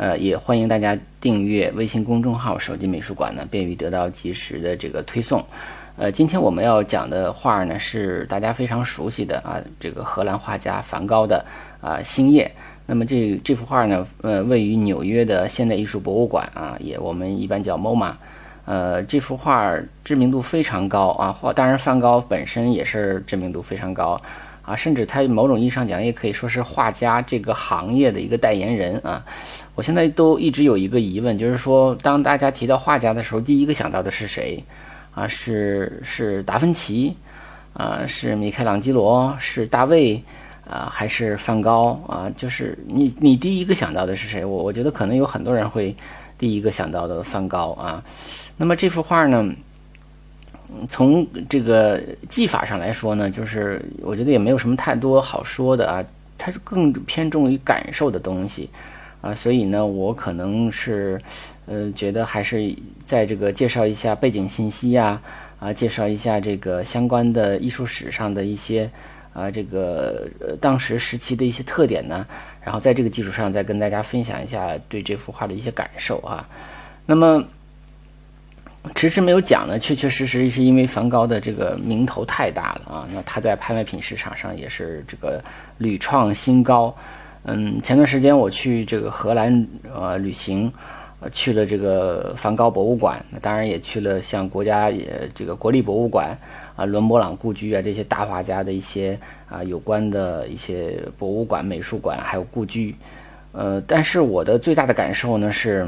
呃，也欢迎大家订阅微信公众号“手机美术馆”呢，便于得到及时的这个推送。呃，今天我们要讲的画呢，是大家非常熟悉的啊，这个荷兰画家梵高的啊《星夜》。那么这这幅画呢，呃，位于纽约的现代艺术博物馆啊，也我们一般叫 MoMA。呃，这幅画知名度非常高啊，画当然梵高本身也是知名度非常高。啊，甚至他某种意义上讲，也可以说是画家这个行业的一个代言人啊。我现在都一直有一个疑问，就是说，当大家提到画家的时候，第一个想到的是谁？啊，是是达芬奇，啊，是米开朗基罗，是大卫，啊，还是梵高？啊，就是你你第一个想到的是谁？我我觉得可能有很多人会第一个想到的梵高啊。那么这幅画呢？从这个技法上来说呢，就是我觉得也没有什么太多好说的啊，它是更偏重于感受的东西啊，所以呢，我可能是呃觉得还是在这个介绍一下背景信息呀，啊，介绍一下这个相关的艺术史上的一些啊这个当时时期的一些特点呢，然后在这个基础上再跟大家分享一下对这幅画的一些感受啊，那么。迟迟没有讲呢，确确实实是因为梵高的这个名头太大了啊。那他在拍卖品市场上也是这个屡创新高。嗯，前段时间我去这个荷兰呃旅行，呃去了这个梵高博物馆，那当然也去了像国家也这个国立博物馆啊、伦勃朗故居啊这些大画家的一些啊有关的一些博物馆、美术馆还有故居。呃，但是我的最大的感受呢是。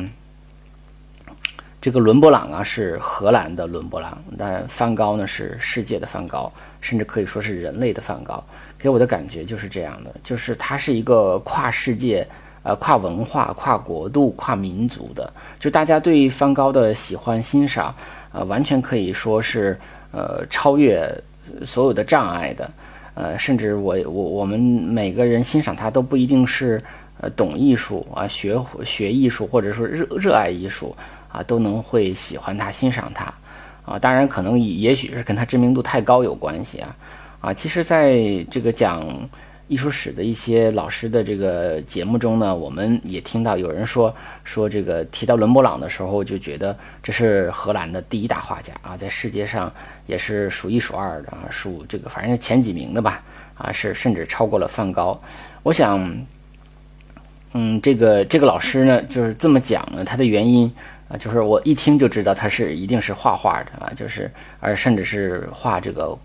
这个伦勃朗啊是荷兰的伦勃朗，但梵高呢是世界的梵高，甚至可以说是人类的梵高。给我的感觉就是这样的，就是他是一个跨世界、呃跨文化、跨国度、跨民族的。就大家对梵高的喜欢欣赏，呃，完全可以说是呃超越所有的障碍的。呃，甚至我我我们每个人欣赏他都不一定是呃懂艺术啊，学学艺术，或者说热热爱艺术。啊，都能会喜欢他、欣赏他，啊，当然可能也也许是跟他知名度太高有关系啊，啊，其实在这个讲艺术史的一些老师的这个节目中呢，我们也听到有人说说这个提到伦勃朗的时候，就觉得这是荷兰的第一大画家啊，在世界上也是数一数二的啊，数这个反正前几名的吧，啊，是甚至超过了梵高。我想，嗯，这个这个老师呢就是这么讲呢，他的原因。啊，就是我一听就知道他是一定是画画的啊，就是而甚至是画这个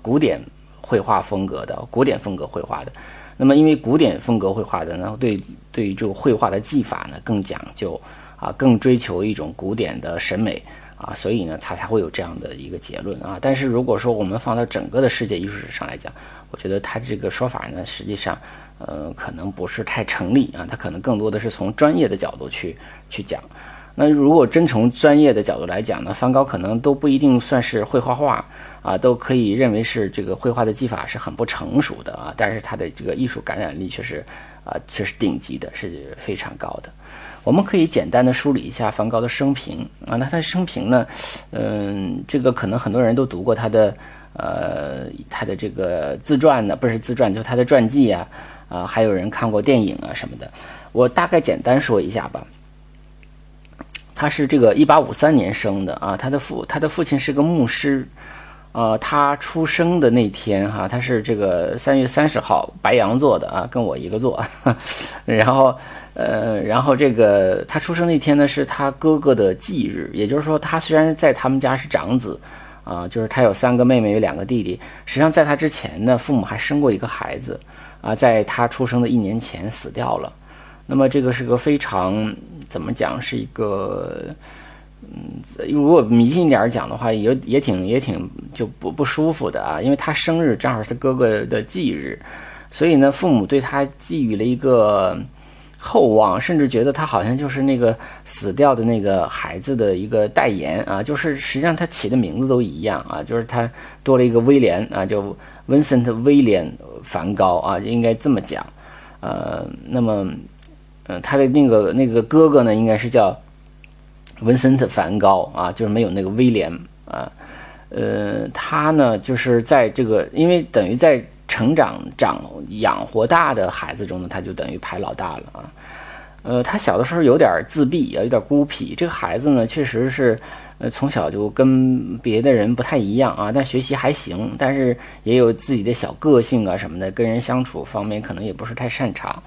古典绘画风格的古典风格绘画的。那么因为古典风格绘画的呢，对对于这个绘画的技法呢更讲究啊，更追求一种古典的审美啊，所以呢他才会有这样的一个结论啊。但是如果说我们放到整个的世界艺术史上来讲，我觉得他这个说法呢，实际上呃可能不是太成立啊，他可能更多的是从专业的角度去去讲。那如果真从专业的角度来讲呢，梵高可能都不一定算是会画画啊，都可以认为是这个绘画的技法是很不成熟的啊，但是他的这个艺术感染力却是啊，却是顶级的，是非常高的。我们可以简单的梳理一下梵高的生平啊，那他的生平呢，嗯，这个可能很多人都读过他的呃他的这个自传呢，不是自传，就他的传记啊，啊，还有人看过电影啊什么的，我大概简单说一下吧。他是这个一八五三年生的啊，他的父他的父亲是个牧师，呃，他出生的那天哈，他是这个三月三十号白羊座的啊，跟我一个座，然后呃，然后这个他出生那天呢是他哥哥的忌日，也就是说他虽然在他们家是长子啊，就是他有三个妹妹有两个弟弟，实际上在他之前呢，父母还生过一个孩子啊，在他出生的一年前死掉了。那么这个是个非常怎么讲，是一个嗯，如果迷信一点讲的话，也也挺也挺就不不舒服的啊，因为他生日正好是他哥哥的忌日，所以呢，父母对他寄予了一个厚望，甚至觉得他好像就是那个死掉的那个孩子的一个代言啊，就是实际上他起的名字都一样啊，就是他多了一个威廉啊，叫 Vincent 威廉梵高啊，应该这么讲。呃，那么，嗯，他的那个那个哥哥呢，应该是叫文森特梵高啊，就是没有那个威廉啊。呃，他呢，就是在这个，因为等于在。成长长养活大的孩子中呢，他就等于排老大了啊。呃，他小的时候有点自闭啊，有点孤僻。这个孩子呢，确实是呃从小就跟别的人不太一样啊，但学习还行，但是也有自己的小个性啊什么的，跟人相处方面可能也不是太擅长。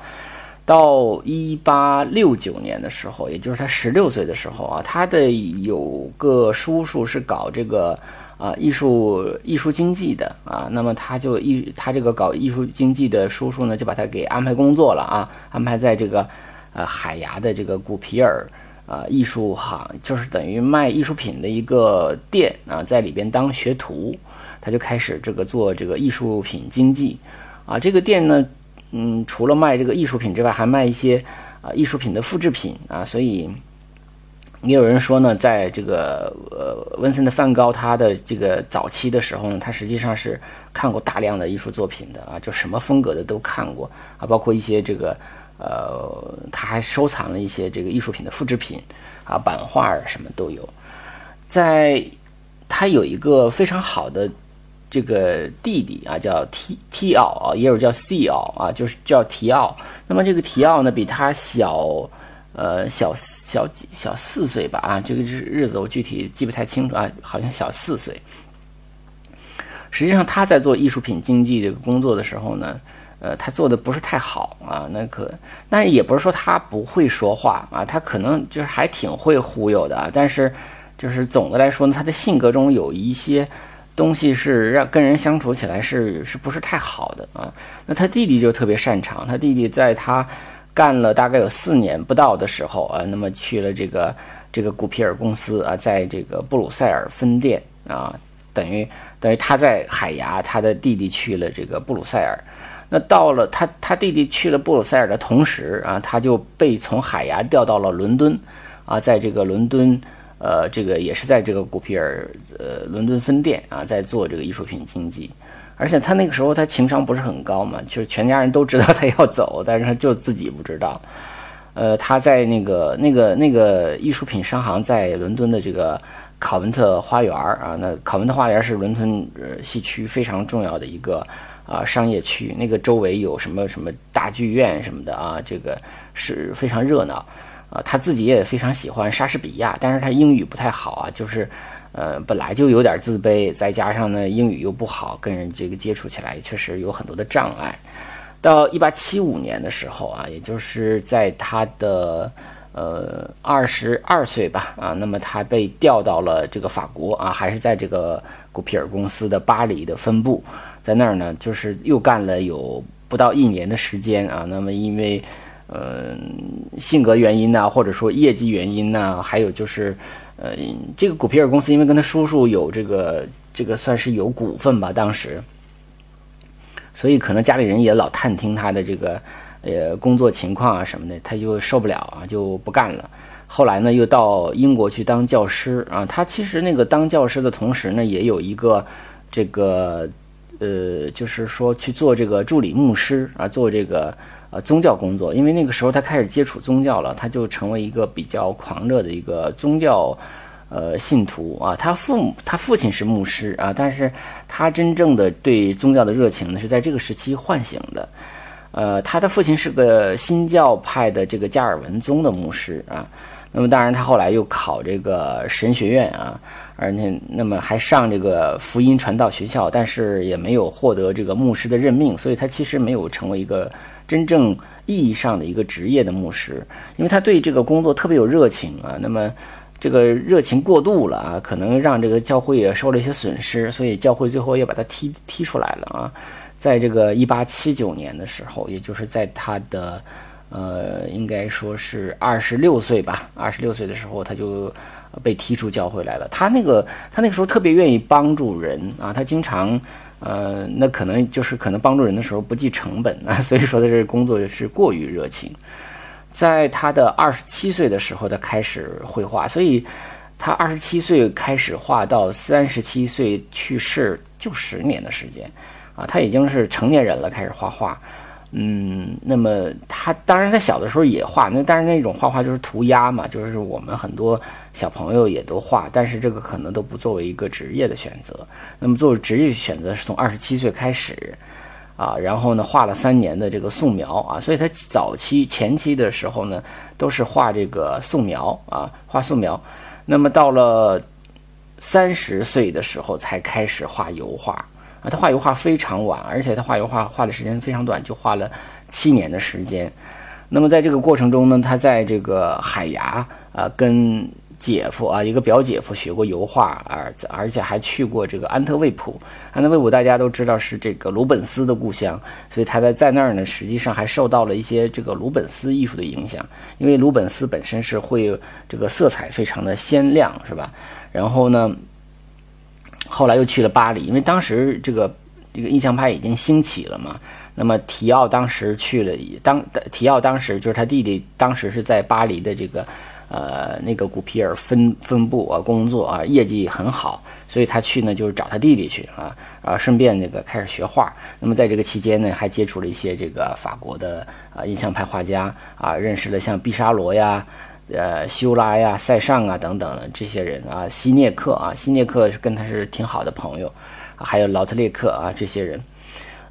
到一八六九年的时候，也就是他十六岁的时候啊，他的有个叔叔是搞这个。啊，艺术艺术经济的啊，那么他就艺他这个搞艺术经济的叔叔呢，就把他给安排工作了啊，安排在这个呃海牙的这个古皮尔啊艺术行，就是等于卖艺术品的一个店啊，在里边当学徒，他就开始这个做这个艺术品经济啊，这个店呢，嗯，除了卖这个艺术品之外，还卖一些啊艺术品的复制品啊，所以。也有人说呢，在这个呃，温森的梵高他的这个早期的时候呢，他实际上是看过大量的艺术作品的啊，就什么风格的都看过啊，包括一些这个呃，他还收藏了一些这个艺术品的复制品啊，版画什么都有。在他有一个非常好的这个弟弟啊，叫提提奥啊，也有叫西奥啊，就是叫提奥。那么这个提奥呢，比他小。呃，小小几小四岁吧啊，这个日日子我具体记不太清楚啊，好像小四岁。实际上他在做艺术品经济这个工作的时候呢，呃，他做的不是太好啊，那可那也不是说他不会说话啊，他可能就是还挺会忽悠的啊，但是就是总的来说呢，他的性格中有一些东西是让跟人相处起来是是不是太好的啊？那他弟弟就特别擅长，他弟弟在他。干了大概有四年不到的时候啊，那么去了这个这个古皮尔公司啊，在这个布鲁塞尔分店啊，等于等于他在海牙，他的弟弟去了这个布鲁塞尔。那到了他他弟弟去了布鲁塞尔的同时啊，他就被从海牙调到了伦敦啊，在这个伦敦呃，这个也是在这个古皮尔呃伦敦分店啊，在做这个艺术品经济。而且他那个时候他情商不是很高嘛，就是全家人都知道他要走，但是他就自己不知道。呃，他在那个那个那个艺术品商行在伦敦的这个考文特花园啊，那考文特花园是伦敦呃西区非常重要的一个啊商业区，那个周围有什么什么大剧院什么的啊，这个是非常热闹啊。他自己也非常喜欢莎士比亚，但是他英语不太好啊，就是。呃，本来就有点自卑，再加上呢英语又不好，跟人这个接触起来确实有很多的障碍。到一八七五年的时候啊，也就是在他的呃二十二岁吧啊，那么他被调到了这个法国啊，还是在这个古皮尔公司的巴黎的分部，在那儿呢，就是又干了有不到一年的时间啊。那么因为呃性格原因呐，或者说业绩原因呐，还有就是。呃，这个古皮尔公司因为跟他叔叔有这个这个算是有股份吧，当时，所以可能家里人也老探听他的这个呃工作情况啊什么的，他就受不了啊，就不干了。后来呢，又到英国去当教师啊。他其实那个当教师的同时呢，也有一个这个呃，就是说去做这个助理牧师啊，做这个。呃，宗教工作，因为那个时候他开始接触宗教了，他就成为一个比较狂热的一个宗教，呃，信徒啊。他父母，他父亲是牧师啊，但是他真正的对宗教的热情呢，是在这个时期唤醒的。呃，他的父亲是个新教派的这个加尔文宗的牧师啊。那么，当然他后来又考这个神学院啊，而且那么还上这个福音传道学校，但是也没有获得这个牧师的任命，所以他其实没有成为一个。真正意义上的一个职业的牧师，因为他对这个工作特别有热情啊。那么，这个热情过度了啊，可能让这个教会也受了一些损失，所以教会最后也把他踢踢出来了啊。在这个一八七九年的时候，也就是在他的呃，应该说是二十六岁吧，二十六岁的时候，他就被踢出教会来了。他那个他那个时候特别愿意帮助人啊，他经常。呃，那可能就是可能帮助人的时候不计成本啊，所以说的这个工作是过于热情。在他的二十七岁的时候，他开始绘画，所以他二十七岁开始画到三十七岁去世就十年的时间，啊，他已经是成年人了，开始画画。嗯，那么他当然在小的时候也画，那但是那种画画就是涂鸦嘛，就是我们很多小朋友也都画，但是这个可能都不作为一个职业的选择。那么作为职业选择是从二十七岁开始，啊，然后呢画了三年的这个素描啊，所以他早期前期的时候呢都是画这个素描啊，画素描。那么到了三十岁的时候才开始画油画。啊，他画油画非常晚，而且他画油画画的时间非常短，就画了七年的时间。那么在这个过程中呢，他在这个海牙啊，跟姐夫啊，一个表姐夫学过油画，而而且还去过这个安特卫普。安特卫普大家都知道是这个鲁本斯的故乡，所以他在在那儿呢，实际上还受到了一些这个鲁本斯艺术的影响，因为鲁本斯本身是会这个色彩非常的鲜亮，是吧？然后呢？后来又去了巴黎，因为当时这个这个印象派已经兴起了嘛。那么提奥当时去了，当提奥当时就是他弟弟，当时是在巴黎的这个呃那个古皮尔分分部啊工作啊，业绩很好，所以他去呢就是找他弟弟去啊啊，顺便那个开始学画。那么在这个期间呢，还接触了一些这个法国的啊印象派画家啊，认识了像毕沙罗呀。呃，修拉呀、塞尚啊等等的这些人啊，希涅克啊，希涅克是跟他是挺好的朋友，还有劳特列克啊这些人。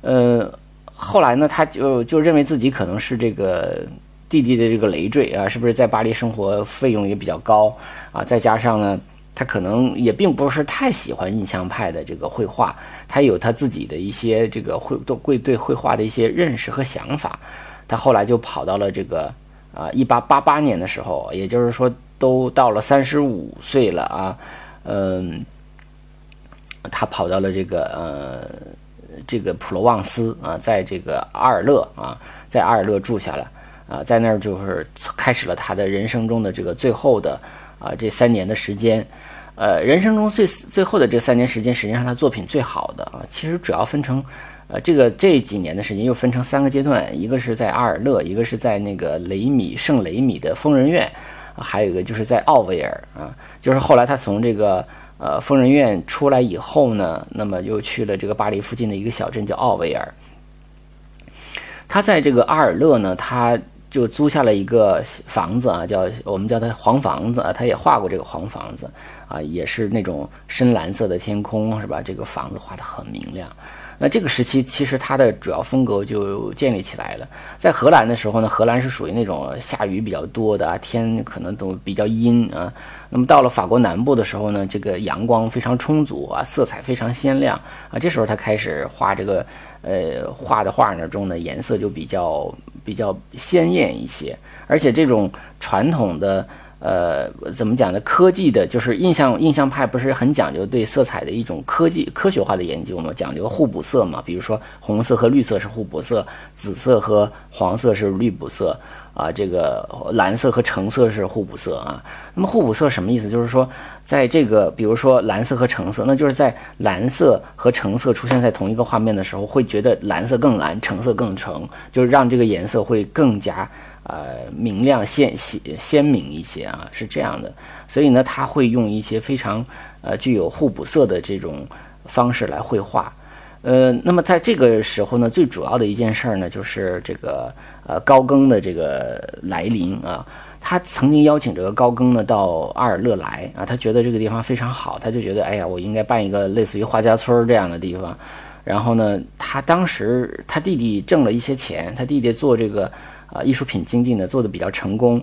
呃，后来呢，他就就认为自己可能是这个弟弟的这个累赘啊，是不是在巴黎生活费用也比较高啊？再加上呢，他可能也并不是太喜欢印象派的这个绘画，他有他自己的一些这个绘都会对绘画的一些认识和想法。他后来就跑到了这个。啊，一八八八年的时候，也就是说都到了三十五岁了啊，嗯，他跑到了这个呃这个普罗旺斯啊，在这个阿尔勒啊，在阿尔勒住下了啊，在那儿就是开始了他的人生中的这个最后的啊这三年的时间，呃，人生中最最后的这三年时间，实际上他作品最好的啊，其实主要分成。呃，这个这几年的时间又分成三个阶段，一个是在阿尔勒，一个是在那个雷米圣雷米的疯人院，还有一个就是在奥维尔啊。就是后来他从这个呃疯人院出来以后呢，那么又去了这个巴黎附近的一个小镇叫奥维尔。他在这个阿尔勒呢，他就租下了一个房子啊，叫我们叫它黄房子啊。他也画过这个黄房子啊，也是那种深蓝色的天空是吧？这个房子画得很明亮。那这个时期，其实它的主要风格就建立起来了。在荷兰的时候呢，荷兰是属于那种下雨比较多的啊，天可能都比较阴啊。那么到了法国南部的时候呢，这个阳光非常充足啊，色彩非常鲜亮啊。这时候他开始画这个，呃，画的画呢中呢颜色就比较比较鲜艳一些，而且这种传统的。呃，怎么讲呢？科技的，就是印象印象派不是很讲究对色彩的一种科技科学化的研究吗？讲究互补色嘛。比如说红色和绿色是互补色，紫色和黄色是绿补色啊，这个蓝色和橙色是互补色啊。那么互补色什么意思？就是说，在这个比如说蓝色和橙色，那就是在蓝色和橙色出现在同一个画面的时候，会觉得蓝色更蓝，橙色更橙，就是让这个颜色会更加。呃，明亮鲜鲜鲜明一些啊，是这样的。所以呢，他会用一些非常呃具有互补色的这种方式来绘画。呃，那么在这个时候呢，最主要的一件事儿呢，就是这个呃高更的这个来临啊。他曾经邀请这个高更呢到阿尔勒来啊，他觉得这个地方非常好，他就觉得哎呀，我应该办一个类似于画家村这样的地方。然后呢，他当时他弟弟挣了一些钱，他弟弟做这个。啊，艺术品经济呢做的比较成功，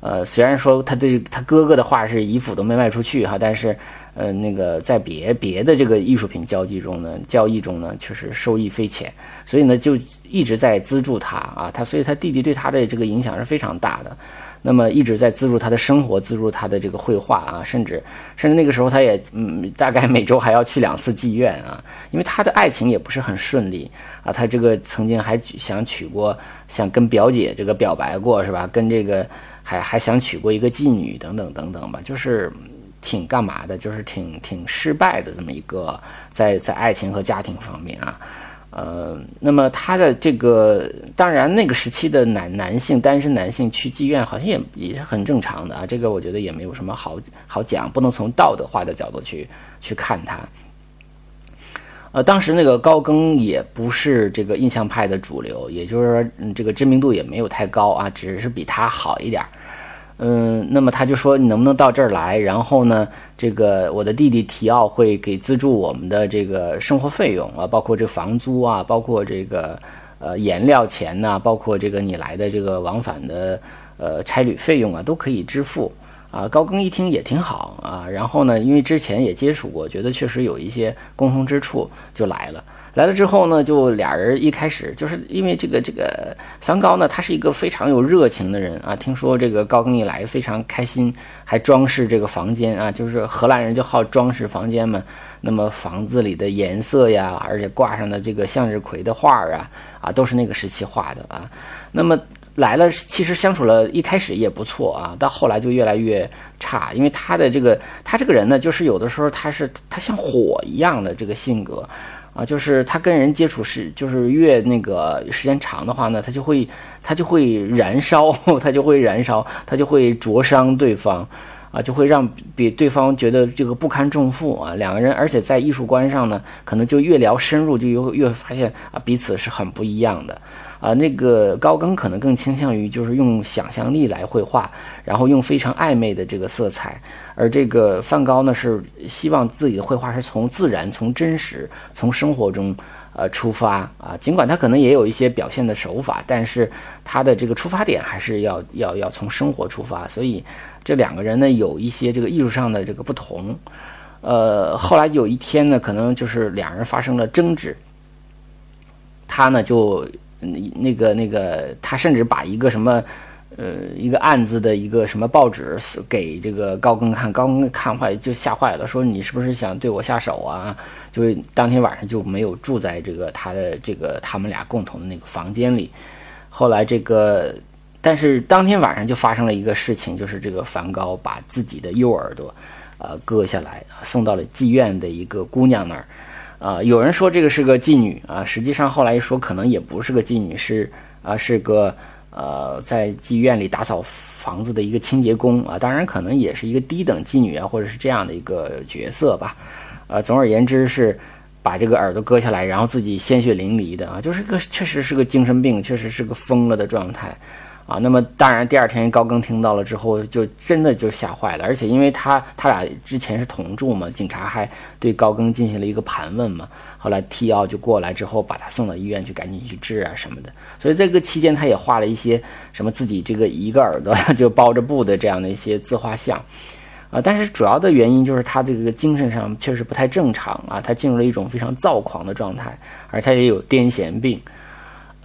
呃，虽然说他对他哥哥的画是一幅都没卖出去哈，但是，呃，那个在别别的这个艺术品交际中呢，交易中呢，确实受益匪浅，所以呢，就一直在资助他啊，他所以他弟弟对他的这个影响是非常大的。那么一直在资助他的生活，资助他的这个绘画啊，甚至甚至那个时候他也嗯，大概每周还要去两次妓院啊，因为他的爱情也不是很顺利啊，他这个曾经还想娶过，想跟表姐这个表白过是吧？跟这个还还想娶过一个妓女等等等等吧，就是挺干嘛的，就是挺挺失败的这么一个在在爱情和家庭方面啊呃，那么他的这个，当然那个时期的男男性单身男性去妓院好像也也是很正常的啊，这个我觉得也没有什么好好讲，不能从道德化的角度去去看他。呃，当时那个高更也不是这个印象派的主流，也就是说，嗯，这个知名度也没有太高啊，只是比他好一点儿。嗯，那么他就说你能不能到这儿来？然后呢，这个我的弟弟提奥会给资助我们的这个生活费用啊，包括这房租啊，包括这个呃颜料钱呐，包括这个你来的这个往返的呃差旅费用啊，都可以支付啊。高更一听也挺好啊，然后呢，因为之前也接触过，觉得确实有一些共同之处，就来了。来了之后呢，就俩人一开始就是因为这个这个梵高呢，他是一个非常有热情的人啊。听说这个高更一来非常开心，还装饰这个房间啊，就是荷兰人就好装饰房间嘛。那么房子里的颜色呀，而且挂上的这个向日葵的画儿啊，啊都是那个时期画的啊。那么来了，其实相处了一开始也不错啊，到后来就越来越差，因为他的这个他这个人呢，就是有的时候他是他像火一样的这个性格。啊，就是他跟人接触是，就是越那个时间长的话呢，他就会他就会燃烧，他就会燃烧，他就会灼伤对方，啊，就会让比对方觉得这个不堪重负啊。两个人，而且在艺术观上呢，可能就越聊深入，就越越发现啊，彼此是很不一样的。啊，那个高更可能更倾向于就是用想象力来绘画，然后用非常暧昧的这个色彩，而这个梵高呢是希望自己的绘画是从自然、从真实、从生活中呃出发啊。尽管他可能也有一些表现的手法，但是他的这个出发点还是要要要从生活出发。所以这两个人呢有一些这个艺术上的这个不同。呃，后来有一天呢，可能就是两人发生了争执，他呢就。那那个那个，他甚至把一个什么，呃，一个案子的一个什么报纸给这个高更看，高更看坏就吓坏了，说你是不是想对我下手啊？就当天晚上就没有住在这个他的这个他们俩共同的那个房间里。后来这个，但是当天晚上就发生了一个事情，就是这个梵高把自己的右耳朵，呃，割下来送到了妓院的一个姑娘那儿。啊，有人说这个是个妓女啊，实际上后来一说，可能也不是个妓女，是啊，是个呃，在妓院里打扫房子的一个清洁工啊，当然可能也是一个低等妓女啊，或者是这样的一个角色吧。呃，总而言之是把这个耳朵割下来，然后自己鲜血淋漓的啊，就是个确实是个精神病，确实是个疯了的状态。啊，那么当然，第二天高更听到了之后，就真的就吓坏了。而且因为他他俩之前是同住嘛，警察还对高更进行了一个盘问嘛。后来替奥就过来之后，把他送到医院去，赶紧去治啊什么的。所以这个期间，他也画了一些什么自己这个一个耳朵 就包着布的这样的一些自画像。啊，但是主要的原因就是他这个精神上确实不太正常啊，他进入了一种非常躁狂的状态，而他也有癫痫病。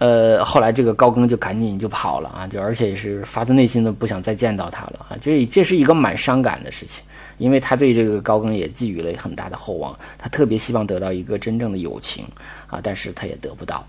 呃，后来这个高更就赶紧就跑了啊，就而且是发自内心的不想再见到他了啊，这这是一个蛮伤感的事情，因为他对这个高更也寄予了很大的厚望，他特别希望得到一个真正的友情啊，但是他也得不到，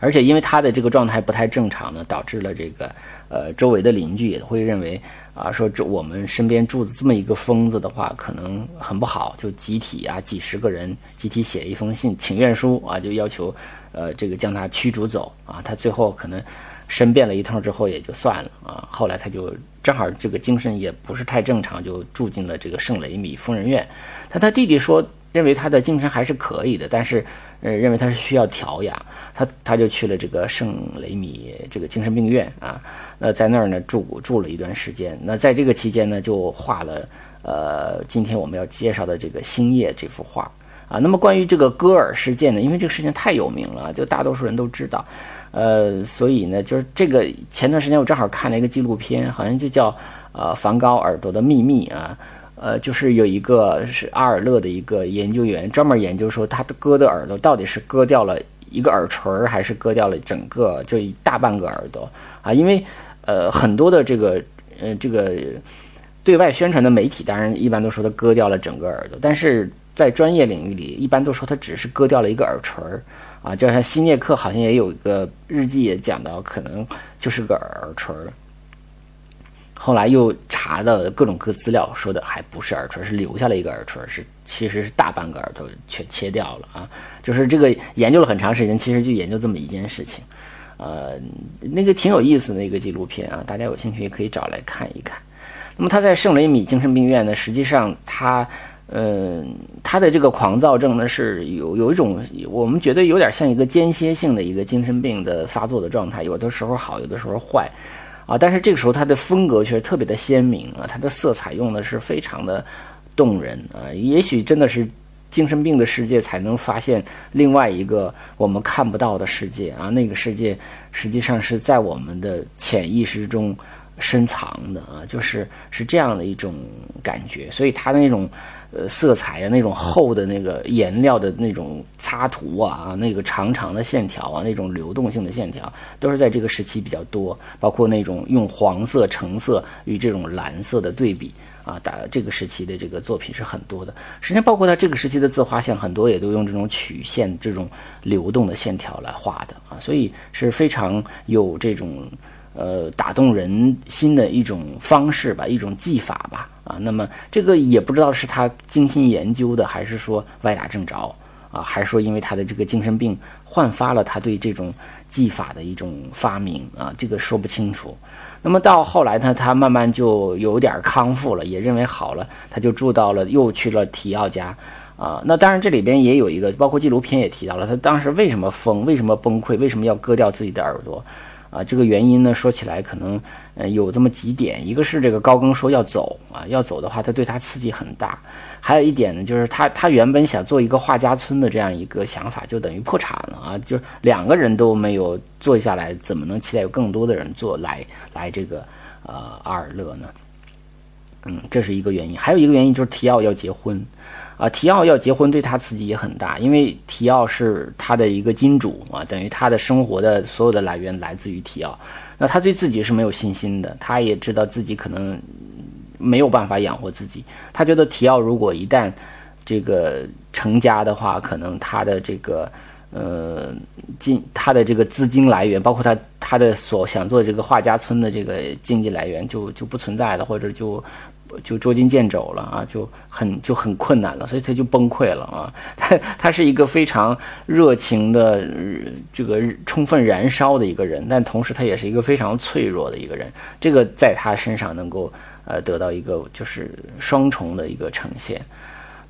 而且因为他的这个状态不太正常呢，导致了这个呃周围的邻居也会认为啊，说这我们身边住的这么一个疯子的话，可能很不好，就集体啊几十个人集体写一封信请愿书啊，就要求。呃，这个将他驱逐走啊，他最后可能申辩了一通之后也就算了啊。后来他就正好这个精神也不是太正常，就住进了这个圣雷米疯人院。但他弟弟说，认为他的精神还是可以的，但是呃，认为他是需要调养。他他就去了这个圣雷米这个精神病院啊。那在那儿呢住住了一段时间。那在这个期间呢，就画了呃今天我们要介绍的这个星夜这幅画。啊，那么关于这个戈尔事件呢，因为这个事情太有名了，就大多数人都知道，呃，所以呢，就是这个前段时间我正好看了一个纪录片，好像就叫呃梵高耳朵的秘密啊，呃，就是有一个是阿尔勒的一个研究员专门研究说他的割的耳朵到底是割掉了一个耳垂，还是割掉了整个就一大半个耳朵啊？因为呃很多的这个呃这个对外宣传的媒体，当然一般都说他割掉了整个耳朵，但是。在专业领域里，一般都说他只是割掉了一个耳垂，啊，就像希涅克好像也有一个日记也讲到，可能就是个耳垂儿。后来又查的各种各资料，说的还不是耳垂，是留下了一个耳垂，是其实是大半个耳朵全切掉了啊。就是这个研究了很长时间，其实就研究这么一件事情，呃，那个挺有意思的一个纪录片啊，大家有兴趣也可以找来看一看。那么他在圣雷米精神病院呢，实际上他。呃，他的这个狂躁症呢，是有有一种我们觉得有点像一个间歇性的一个精神病的发作的状态，有的时候好，有的时候坏，啊，但是这个时候他的风格却是特别的鲜明啊，他的色彩用的是非常的动人啊，也许真的是精神病的世界才能发现另外一个我们看不到的世界啊，那个世界实际上是在我们的潜意识中深藏的啊，就是是这样的一种感觉，所以他的那种。呃，色彩呀，那种厚的那个颜料的那种擦涂啊，那个长长的线条啊，那种流动性的线条，都是在这个时期比较多。包括那种用黄色、橙色与这种蓝色的对比啊，打这个时期的这个作品是很多的。实际上，包括他这个时期的自画像，很多也都用这种曲线、这种流动的线条来画的啊，所以是非常有这种。呃，打动人心的一种方式吧，一种技法吧，啊，那么这个也不知道是他精心研究的，还是说歪打正着啊，还是说因为他的这个精神病焕发了他对这种技法的一种发明啊，这个说不清楚。那么到后来呢，他慢慢就有点康复了，也认为好了，他就住到了，又去了提奥家啊。那当然这里边也有一个，包括纪录片也提到了，他当时为什么疯，为什么崩溃，为什么要割掉自己的耳朵。啊，这个原因呢，说起来可能，呃，有这么几点。一个是这个高更说要走啊，要走的话，他对他刺激很大。还有一点呢，就是他他原本想做一个画家村的这样一个想法，就等于破产了啊。就两个人都没有做下来，怎么能期待有更多的人做来来这个呃阿尔勒呢？嗯，这是一个原因。还有一个原因就是提奥要结婚。啊，提奥要结婚对他刺激也很大，因为提奥是他的一个金主啊，等于他的生活的所有的来源来自于提奥。那他对自己是没有信心的，他也知道自己可能没有办法养活自己。他觉得提奥如果一旦这个成家的话，可能他的这个呃金他的这个资金来源，包括他他的所想做这个画家村的这个经济来源就就不存在了，或者就。就捉襟见肘了啊，就很就很困难了，所以他就崩溃了啊。他他是一个非常热情的这个充分燃烧的一个人，但同时他也是一个非常脆弱的一个人。这个在他身上能够呃得到一个就是双重的一个呈现。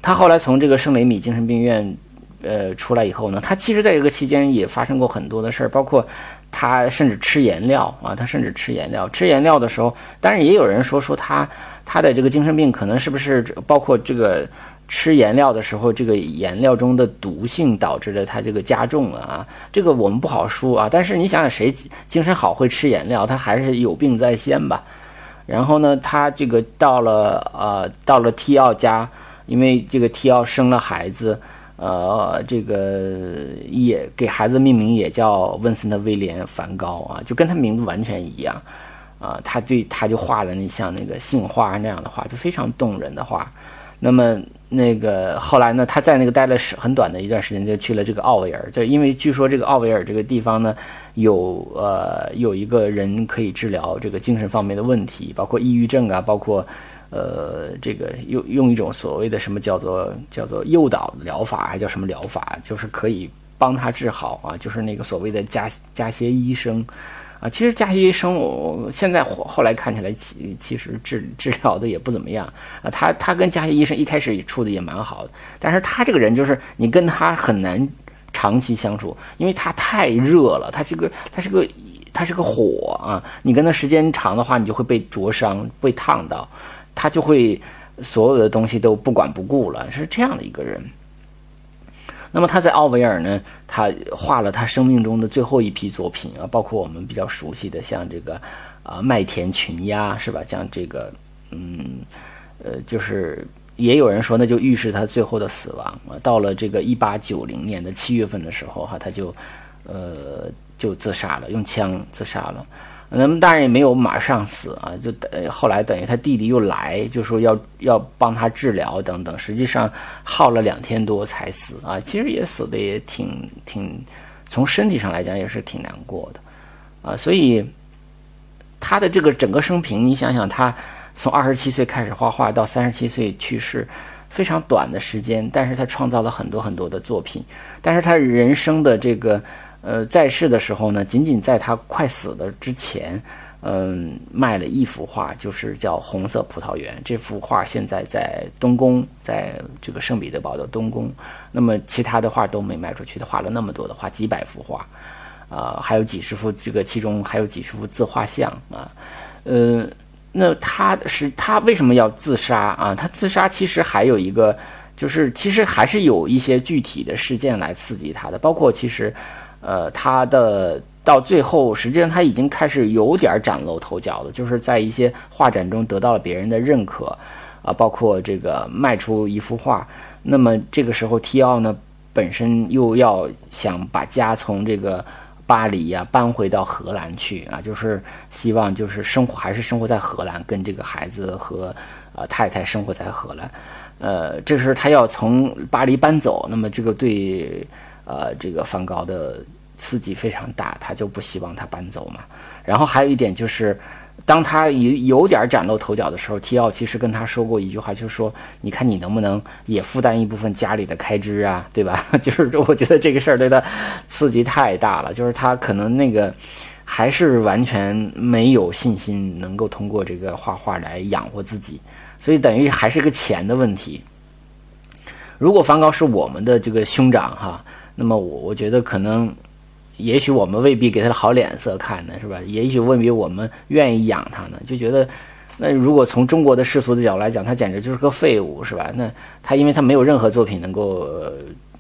他后来从这个圣雷米精神病院呃出来以后呢，他其实在这个期间也发生过很多的事儿，包括。他甚至吃颜料啊，他甚至吃颜料。吃颜料的时候，当然也有人说说他他的这个精神病可能是不是包括这个吃颜料的时候，这个颜料中的毒性导致了他这个加重了啊。这个我们不好说啊。但是你想想，谁精神好会吃颜料？他还是有病在先吧。然后呢，他这个到了呃到了 T 奥家，因为这个 T 奥生了孩子。呃，这个也给孩子命名也叫温森特威廉梵高啊，就跟他名字完全一样啊。他对他就画了那像那个杏花那样的画，就非常动人的画。那么那个后来呢，他在那个待了是很短的一段时间，就去了这个奥维尔。就因为据说这个奥维尔这个地方呢，有呃有一个人可以治疗这个精神方面的问题，包括抑郁症啊，包括。呃，这个用用一种所谓的什么叫做叫做诱导疗法，还叫什么疗法，就是可以帮他治好啊，就是那个所谓的加加歇医生，啊，其实加西医生，我现在后后来看起来其其实治治疗的也不怎么样啊，他他跟加西医生一开始处的也蛮好的，但是他这个人就是你跟他很难长期相处，因为他太热了，他这个他是个他是个火啊，你跟他时间长的话，你就会被灼伤，被烫到。他就会所有的东西都不管不顾了，是这样的一个人。那么他在奥维尔呢，他画了他生命中的最后一批作品啊，包括我们比较熟悉的，像这个啊麦田群鸦，是吧？像这个，嗯，呃，就是也有人说，那就预示他最后的死亡啊。到了这个一八九零年的七月份的时候，哈，他就呃就自杀了，用枪自杀了。那么当然也没有马上死啊，就等后来等于他弟弟又来，就说要要帮他治疗等等，实际上耗了两天多才死啊。其实也死的也挺挺，从身体上来讲也是挺难过的啊。所以他的这个整个生平，你想想，他从二十七岁开始画画到三十七岁去世，非常短的时间，但是他创造了很多很多的作品。但是他人生的这个呃在世的时候呢，仅仅在他快死的之前。嗯，卖了一幅画，就是叫《红色葡萄园》。这幅画现在在东宫，在这个圣彼得堡的东宫。那么其他的画都没卖出去，他画了那么多的画，几百幅画，啊，还有几十幅，这个其中还有几十幅自画像啊。呃，那他是他为什么要自杀啊？他自杀其实还有一个，就是其实还是有一些具体的事件来刺激他的，包括其实，呃，他的。到最后，实际上他已经开始有点崭露头角了，就是在一些画展中得到了别人的认可，啊，包括这个卖出一幅画。那么这个时候，提奥呢本身又要想把家从这个巴黎呀搬回到荷兰去啊，就是希望就是生活还是生活在荷兰，跟这个孩子和呃太太生活在荷兰。呃，这时候他要从巴黎搬走，那么这个对呃这个梵高的。刺激非常大，他就不希望他搬走嘛。然后还有一点就是，当他有有点崭露头角的时候，提奥其实跟他说过一句话，就是说：“你看你能不能也负担一部分家里的开支啊，对吧？” 就是我觉得这个事儿对他刺激太大了，就是他可能那个还是完全没有信心能够通过这个画画来养活自己，所以等于还是个钱的问题。如果梵高是我们的这个兄长哈，那么我我觉得可能。也许我们未必给他好脸色看呢，是吧？也许未必我们愿意养他呢，就觉得，那如果从中国的世俗的角度来讲，他简直就是个废物，是吧？那他因为他没有任何作品能够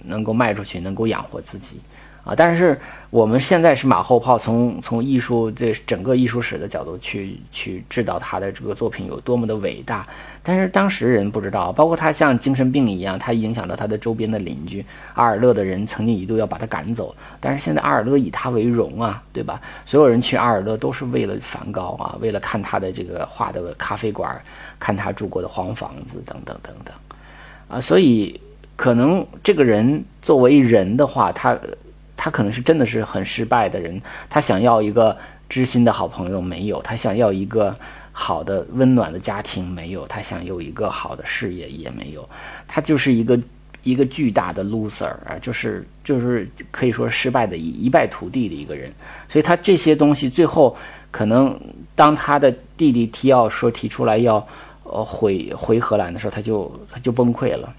能够卖出去，能够养活自己。啊，但是我们现在是马后炮，从从艺术这整个艺术史的角度去去知道他的这个作品有多么的伟大，但是当时人不知道，包括他像精神病一样，他影响到他的周边的邻居阿尔勒的人，曾经一度要把他赶走，但是现在阿尔勒以他为荣啊，对吧？所有人去阿尔勒都是为了梵高啊，为了看他的这个画的咖啡馆，看他住过的黄房子等等等等，啊，所以可能这个人作为人的话，他。他可能是真的是很失败的人，他想要一个知心的好朋友没有，他想要一个好的温暖的家庭没有，他想有一个好的事业也没有，他就是一个一个巨大的 loser 啊，就是就是可以说失败的一一败涂地的一个人，所以他这些东西最后可能当他的弟弟提奥说提出来要呃回回荷兰的时候，他就他就崩溃了。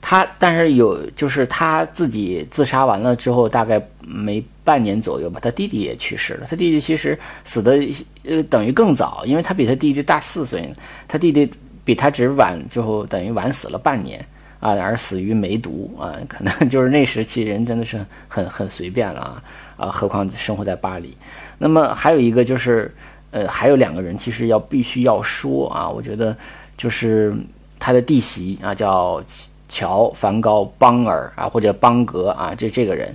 他但是有，就是他自己自杀完了之后，大概没半年左右吧，他弟弟也去世了。他弟弟其实死的呃等于更早，因为他比他弟弟大四岁，他弟弟比他只晚，就等于晚死了半年啊，而死于梅毒啊，可能 就是那时期人真的是很很随便了啊啊，何况生活在巴黎。那么还有一个就是，呃，还有两个人其实要必须要说啊，我觉得就是他的弟媳啊，叫。乔·梵高·邦尔啊，或者邦格啊，这这个人，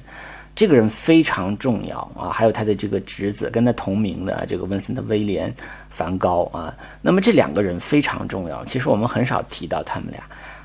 这个人非常重要啊。还有他的这个侄子，跟他同名的这个温森特·威廉·梵高啊。那么这两个人非常重要，其实我们很少提到他们俩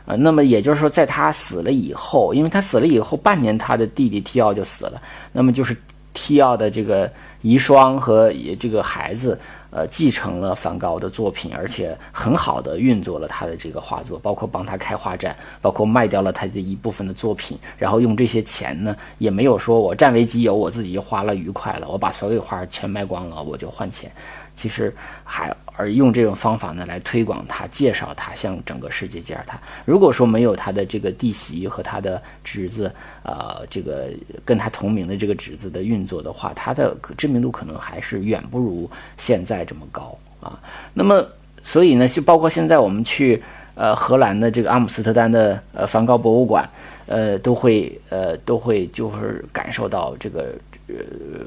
啊。那么也就是说，在他死了以后，因为他死了以后半年，他的弟弟提奥就死了，那么就是提奥的这个遗孀和这个孩子。呃，继承了梵高的作品，而且很好的运作了他的这个画作，包括帮他开画展，包括卖掉了他的一部分的作品，然后用这些钱呢，也没有说我占为己有，我自己就花了愉快了，我把所有画全卖光了，我就换钱。其实还而用这种方法呢来推广他，介绍他，向整个世界介绍他。如果说没有他的这个弟媳和他的侄子，呃，这个跟他同名的这个侄子的运作的话，他的知名度可能还是远不如现在这么高啊。那么，所以呢，就包括现在我们去呃荷兰的这个阿姆斯特丹的呃梵高博物馆，呃，都会呃都会就是感受到这个呃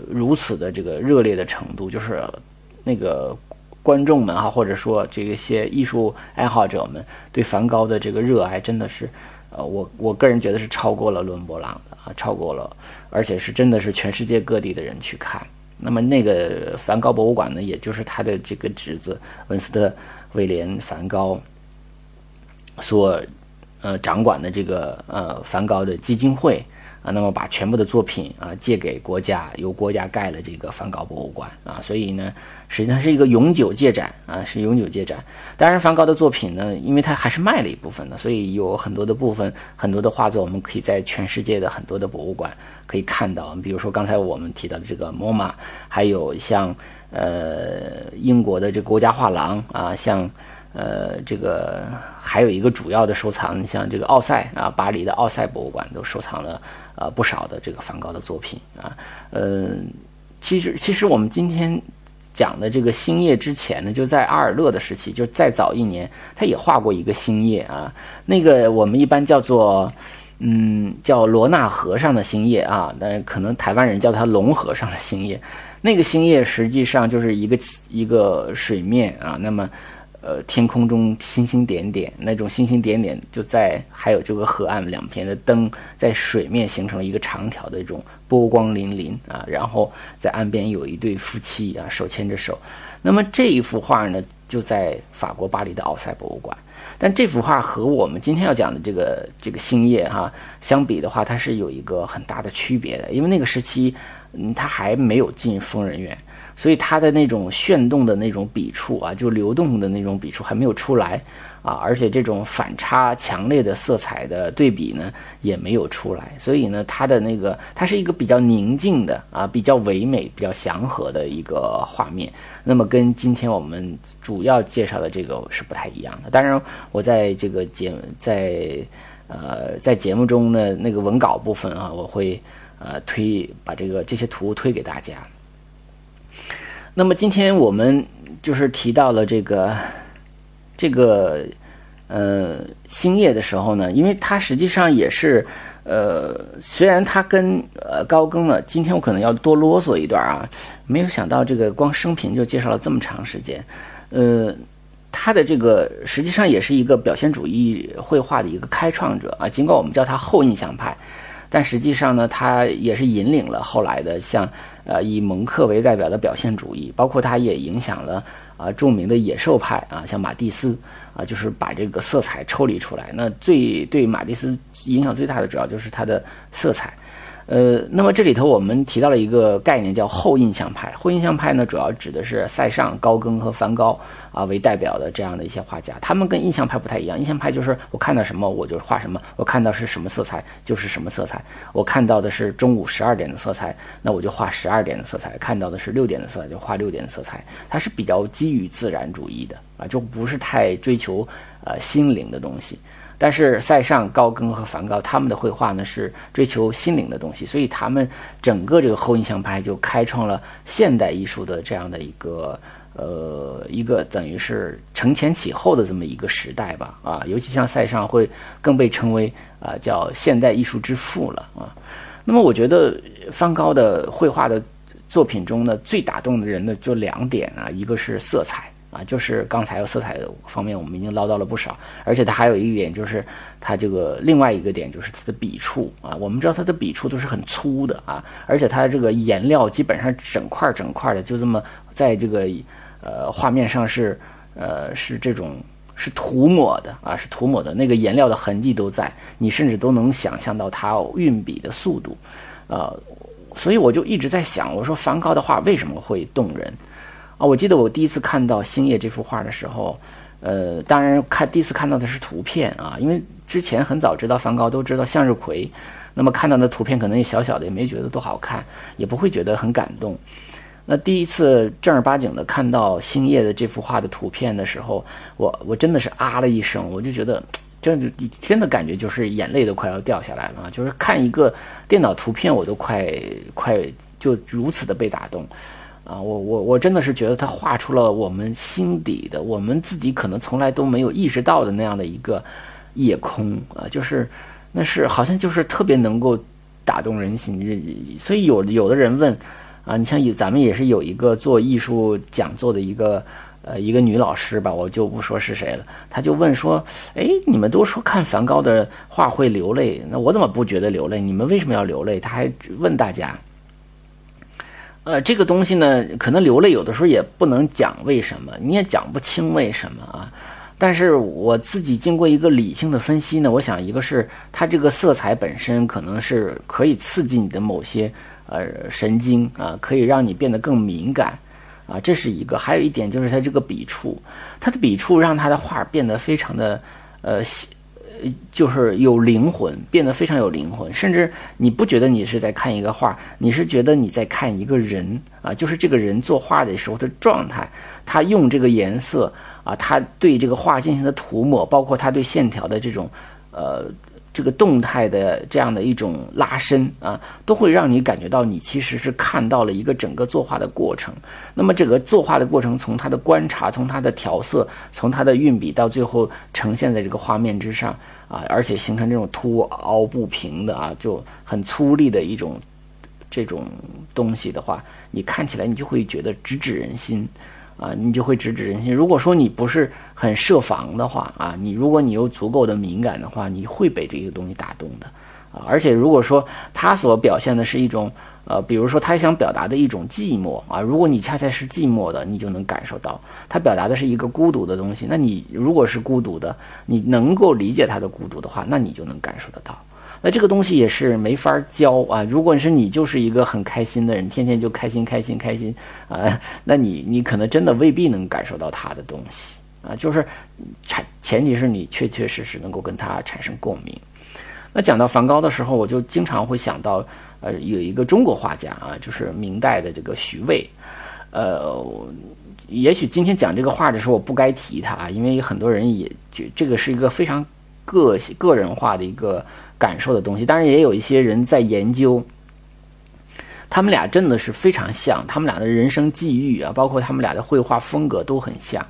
如此的这个热烈的程度，就是。那个观众们哈，或者说这一些艺术爱好者们对梵高的这个热爱，真的是，呃，我我个人觉得是超过了伦勃朗的啊，超过了，而且是真的是全世界各地的人去看。那么那个梵高博物馆呢，也就是他的这个侄子文斯特威廉梵高所呃掌管的这个呃梵高的基金会啊，那么把全部的作品啊借给国家，由国家盖了这个梵高博物馆啊，所以呢，实际上是一个永久借展啊，是永久借展。当然，梵高的作品呢，因为他还是卖了一部分的，所以有很多的部分，很多的画作，我们可以在全世界的很多的博物馆可以看到。比如说刚才我们提到的这个 MoMA，还有像呃英国的这个国家画廊啊，像。呃，这个还有一个主要的收藏，像这个奥赛啊，巴黎的奥赛博物馆都收藏了呃不少的这个梵高的作品啊。呃，其实其实我们今天讲的这个星夜之前呢，就在阿尔勒的时期，就再早一年，他也画过一个星夜啊。那个我们一般叫做嗯叫罗纳河上的星夜啊，那可能台湾人叫它龙河上的星夜。那个星夜实际上就是一个一个水面啊，那么。呃，天空中星星点点，那种星星点点就在，还有这个河岸两边的灯在水面形成了一个长条的这种波光粼粼啊，然后在岸边有一对夫妻啊，手牵着手。那么这一幅画呢，就在法国巴黎的奥赛博物馆。但这幅画和我们今天要讲的这个这个星夜哈相比的话，它是有一个很大的区别的，因为那个时期，嗯，它还没有进疯人院。所以它的那种炫动的那种笔触啊，就流动的那种笔触还没有出来啊，而且这种反差强烈的色彩的对比呢也没有出来。所以呢，它的那个它是一个比较宁静的啊，比较唯美、比较祥和的一个画面。那么跟今天我们主要介绍的这个是不太一样的。当然，我在这个节在呃在节目中的那个文稿部分啊，我会呃推把这个这些图推给大家。那么今天我们就是提到了这个这个呃星夜的时候呢，因为它实际上也是呃，虽然它跟呃高更呢，今天我可能要多啰嗦一段啊，没有想到这个光生平就介绍了这么长时间，呃，他的这个实际上也是一个表现主义绘画的一个开创者啊，尽管我们叫他后印象派，但实际上呢，他也是引领了后来的像。呃，以蒙克为代表的表现主义，包括他也影响了啊著名的野兽派啊，像马蒂斯啊，就是把这个色彩抽离出来。那最对马蒂斯影响最大的，主要就是他的色彩。呃，那么这里头我们提到了一个概念，叫后印象派。后印象派呢，主要指的是塞尚、高更和梵高啊为代表的这样的一些画家。他们跟印象派不太一样，印象派就是我看到什么我就画什么，我看到是什么色彩就是什么色彩。我看到的是中午十二点的色彩，那我就画十二点的色彩；看到的是六点的色彩，就画六点的色彩。它是比较基于自然主义的啊，就不是太追求呃心灵的东西。但是塞尚、高更和梵高他们的绘画呢是追求心灵的东西，所以他们整个这个后印象派就开创了现代艺术的这样的一个呃一个等于是承前启后的这么一个时代吧啊，尤其像塞尚会更被称为啊叫现代艺术之父了啊。那么我觉得梵高的绘画的作品中呢，最打动的人呢就两点啊，一个是色彩。啊，就是刚才色彩的方面，我们已经唠叨了不少，而且它还有一点，就是它这个另外一个点，就是它的笔触啊。我们知道它的笔触都是很粗的啊，而且它这个颜料基本上整块整块的，就这么在这个呃画面上是呃是这种是涂抹的啊，是涂抹的那个颜料的痕迹都在，你甚至都能想象到它运笔的速度，呃，所以我就一直在想，我说梵高的画为什么会动人？啊，我记得我第一次看到《星夜》这幅画的时候，呃，当然看第一次看到的是图片啊，因为之前很早知道梵高，都知道向日葵，那么看到的图片可能也小小的，也没觉得多好看，也不会觉得很感动。那第一次正儿八经的看到《星夜》的这幅画的图片的时候，我我真的是啊了一声，我就觉得，真的真的感觉就是眼泪都快要掉下来了，就是看一个电脑图片我都快快就如此的被打动。啊，我我我真的是觉得他画出了我们心底的，我们自己可能从来都没有意识到的那样的一个夜空啊，就是那是好像就是特别能够打动人心。所以有有的人问啊，你像有咱们也是有一个做艺术讲座的一个呃一个女老师吧，我就不说是谁了，她就问说，哎，你们都说看梵高的画会流泪，那我怎么不觉得流泪？你们为什么要流泪？她还问大家。呃，这个东西呢，可能流泪有的时候也不能讲为什么，你也讲不清为什么啊。但是我自己经过一个理性的分析呢，我想一个是它这个色彩本身可能是可以刺激你的某些呃神经啊，可以让你变得更敏感啊，这是一个。还有一点就是它这个笔触，它的笔触让它的画变得非常的呃。就是有灵魂，变得非常有灵魂，甚至你不觉得你是在看一个画，你是觉得你在看一个人啊，就是这个人作画的时候的状态，他用这个颜色啊，他对这个画进行的涂抹，包括他对线条的这种，呃。这个动态的这样的一种拉伸啊，都会让你感觉到你其实是看到了一个整个作画的过程。那么，这个作画的过程，从他的观察，从他的调色，从他的运笔，到最后呈现在这个画面之上啊，而且形成这种凸凹不平的啊，就很粗粝的一种这种东西的话，你看起来你就会觉得直指人心。啊，你就会直指人心。如果说你不是很设防的话，啊，你如果你有足够的敏感的话，你会被这个东西打动的，啊，而且如果说他所表现的是一种，呃，比如说他想表达的一种寂寞，啊，如果你恰恰是寂寞的，你就能感受到他表达的是一个孤独的东西。那你如果是孤独的，你能够理解他的孤独的话，那你就能感受得到。那这个东西也是没法教啊！如果是你就是一个很开心的人，天天就开心开心开心啊，那你你可能真的未必能感受到他的东西啊。就是产前提是你确确实实能够跟他产生共鸣。那讲到梵高的时候，我就经常会想到，呃，有一个中国画家啊，就是明代的这个徐渭。呃，也许今天讲这个画的时候，我不该提他，因为很多人也觉这个是一个非常个性个人化的一个。感受的东西，当然也有一些人在研究，他们俩真的是非常像，他们俩的人生际遇啊，包括他们俩的绘画风格都很像。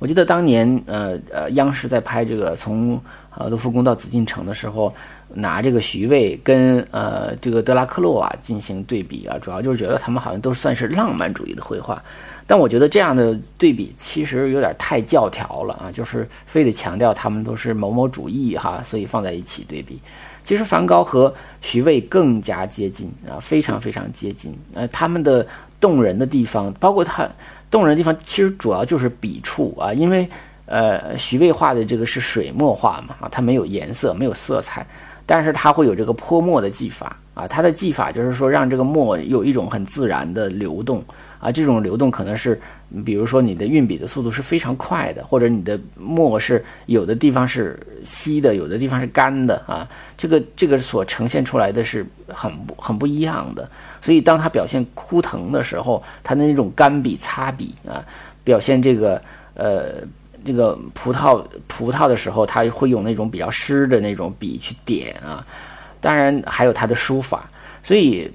我记得当年，呃呃，央视在拍这个从呃卢浮宫到紫禁城的时候，拿这个徐渭跟呃这个德拉克洛瓦进行对比啊，主要就是觉得他们好像都算是浪漫主义的绘画。但我觉得这样的对比其实有点太教条了啊，就是非得强调他们都是某某主义哈，所以放在一起对比。其实梵高和徐渭更加接近啊，非常非常接近。呃，他们的动人的地方，包括他动人的地方，其实主要就是笔触啊。因为呃，徐渭画的这个是水墨画嘛，啊，它没有颜色，没有色彩，但是它会有这个泼墨的技法啊。它的技法就是说，让这个墨有一种很自然的流动。啊，这种流动可能是，比如说你的运笔的速度是非常快的，或者你的墨是有的地方是稀的，有的地方是干的啊。这个这个所呈现出来的是很很不一样的。所以当它表现枯藤的时候，它的那种干笔擦笔啊，表现这个呃这个葡萄葡萄的时候，他会用那种比较湿的那种笔去点啊。当然还有他的书法，所以。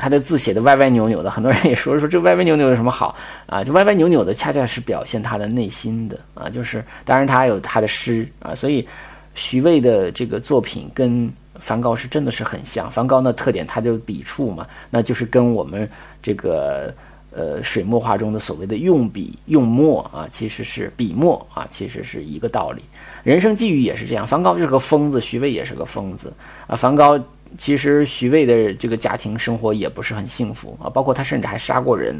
他的字写的歪歪扭扭的，很多人也说 说这歪歪扭扭有什么好啊？就歪歪扭扭的，恰恰是表现他的内心的啊。就是当然他有他的诗啊，所以徐渭的这个作品跟梵高是真的是很像。梵高的特点，他就笔触嘛，那就是跟我们这个呃水墨画中的所谓的用笔用墨啊，其实是笔墨啊，其实是一个道理。人生际遇也是这样，梵高是个疯子，徐渭也是个疯子啊。梵高。其实徐渭的这个家庭生活也不是很幸福啊，包括他甚至还杀过人，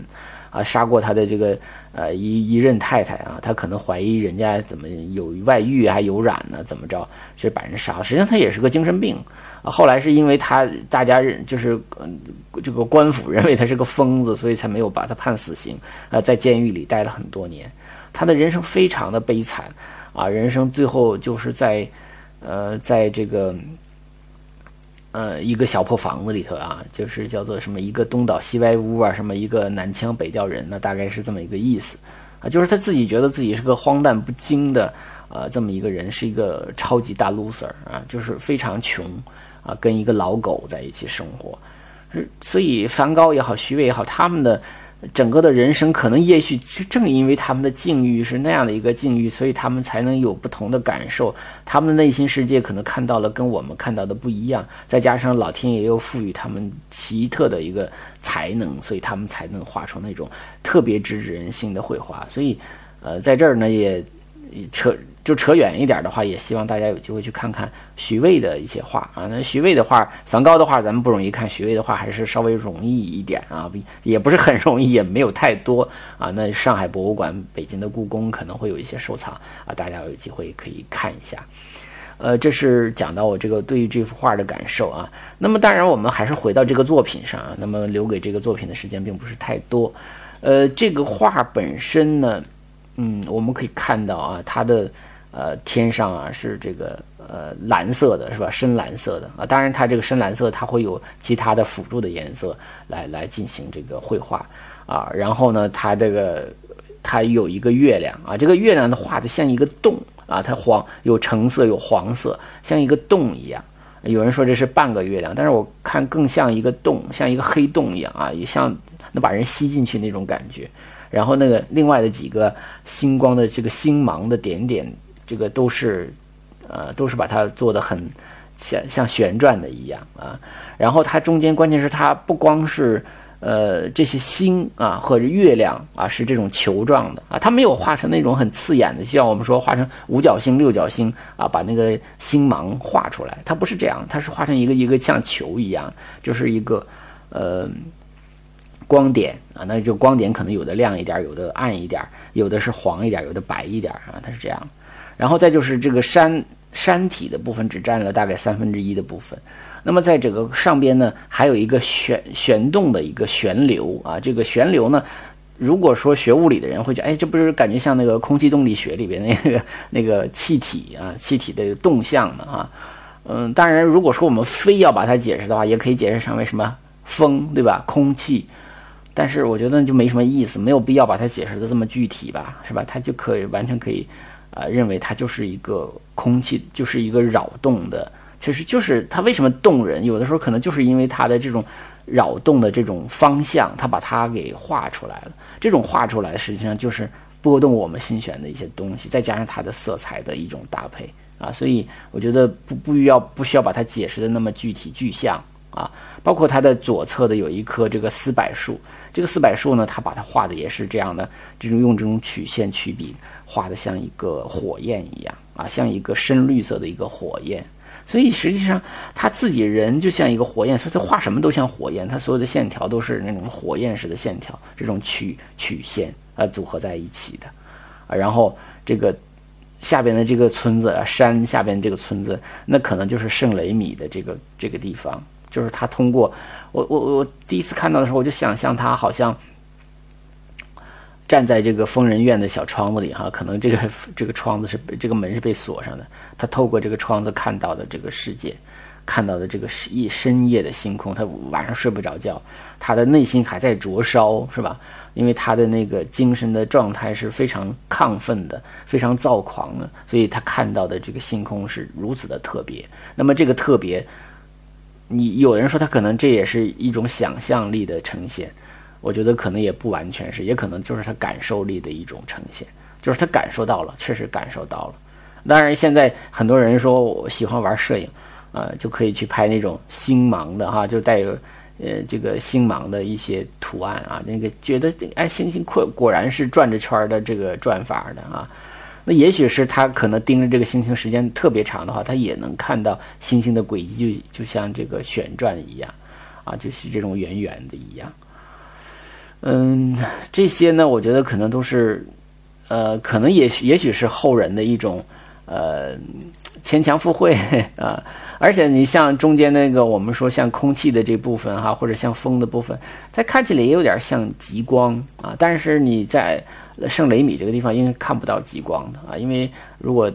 啊，杀过他的这个呃一一任太太啊，他可能怀疑人家怎么有外遇还有染呢，怎么着，就把人杀了。实际上他也是个精神病。后来是因为他大家认就是嗯这个官府认为他是个疯子，所以才没有把他判死刑啊，在监狱里待了很多年。他的人生非常的悲惨啊，人生最后就是在呃在这个。呃，一个小破房子里头啊，就是叫做什么一个东倒西歪屋啊，什么一个南腔北调人，那大概是这么一个意思啊。就是他自己觉得自己是个荒诞不经的啊，这么一个人，是一个超级大 loser 啊，就是非常穷啊，跟一个老狗在一起生活。所以梵高也好，徐渭也好，他们的。整个的人生可能也许正因为他们的境遇是那样的一个境遇，所以他们才能有不同的感受。他们的内心世界可能看到了跟我们看到的不一样，再加上老天爷又赋予他们奇特的一个才能，所以他们才能画出那种特别直指人心的绘画。所以，呃，在这儿呢，也扯就扯远一点的话，也希望大家有机会去看看徐渭的一些画啊。那徐渭的画，梵高的画咱们不容易看，徐渭的画还是稍微容易一点啊，也不是很容易，也没有太多啊。那上海博物馆、北京的故宫可能会有一些收藏啊，大家有机会可以看一下。呃，这是讲到我这个对于这幅画的感受啊。那么当然，我们还是回到这个作品上啊。那么留给这个作品的时间并不是太多。呃，这个画本身呢，嗯，我们可以看到啊，它的呃天上啊是这个呃蓝色的，是吧？深蓝色的啊。当然，它这个深蓝色它会有其他的辅助的颜色来来进行这个绘画啊。然后呢，它这个它有一个月亮啊，这个月亮呢画的像一个洞。啊，它黄有橙色有黄色，像一个洞一样。有人说这是半个月亮，但是我看更像一个洞，像一个黑洞一样啊，也像能把人吸进去那种感觉。然后那个另外的几个星光的这个星芒的点点，这个都是，呃，都是把它做的很像像旋转的一样啊。然后它中间关键是它不光是。呃，这些星啊，或者月亮啊，是这种球状的啊，它没有画成那种很刺眼的，就像我们说画成五角星、六角星啊，把那个星芒画出来，它不是这样，它是画成一个一个像球一样，就是一个呃光点啊，那就光点可能有的亮一点，有的暗一点，有的是黄一点，有的白一点啊，它是这样。然后再就是这个山山体的部分只占了大概三分之一的部分。那么在整个上边呢，还有一个旋旋动的一个旋流啊，这个旋流呢，如果说学物理的人会觉得，哎，这不是感觉像那个空气动力学里边那个 那个气体啊，气体的动向的啊，嗯，当然，如果说我们非要把它解释的话，也可以解释成为什么风，对吧？空气，但是我觉得就没什么意思，没有必要把它解释的这么具体吧，是吧？它就可以完全可以，啊，认为它就是一个空气，就是一个扰动的。其实就是它为什么动人，有的时候可能就是因为它的这种扰动的这种方向，它把它给画出来了。这种画出来实际上就是拨动我们心弦的一些东西，再加上它的色彩的一种搭配啊，所以我觉得不不需要不需要把它解释的那么具体具象啊。包括它的左侧的有一棵这个丝柏树，这个丝柏树呢，它把它画的也是这样的，这种用这种曲线曲笔画的像一个火焰一样啊，像一个深绿色的一个火焰。所以实际上他自己人就像一个火焰，所以他画什么都像火焰。他所有的线条都是那种火焰式的线条，这种曲曲线啊组合在一起的啊。然后这个下边的这个村子啊，山下边这个村子，那可能就是圣雷米的这个这个地方。就是他通过我我我第一次看到的时候，我就想象他好像。站在这个疯人院的小窗子里，哈，可能这个 这个窗子是这个门是被锁上的。他透过这个窗子看到的这个世界，看到的这个夜深夜的星空，他晚上睡不着觉，他的内心还在灼烧，是吧？因为他的那个精神的状态是非常亢奋的，非常躁狂的，所以他看到的这个星空是如此的特别。那么这个特别，你有人说他可能这也是一种想象力的呈现。我觉得可能也不完全是，也可能就是他感受力的一种呈现，就是他感受到了，确实感受到了。当然，现在很多人说我喜欢玩摄影，啊，就可以去拍那种星芒的哈，就带有呃这个星芒的一些图案啊，那个觉得哎星星果果然是转着圈的这个转法的啊。那也许是他可能盯着这个星星时间特别长的话，他也能看到星星的轨迹，就就像这个旋转一样，啊，就是这种圆圆的一样。嗯，这些呢，我觉得可能都是，呃，可能也许也许是后人的一种，呃，牵强附会 啊。而且你像中间那个，我们说像空气的这部分哈，或者像风的部分，它看起来也有点像极光啊。但是你在圣雷米这个地方应该看不到极光的啊，因为如果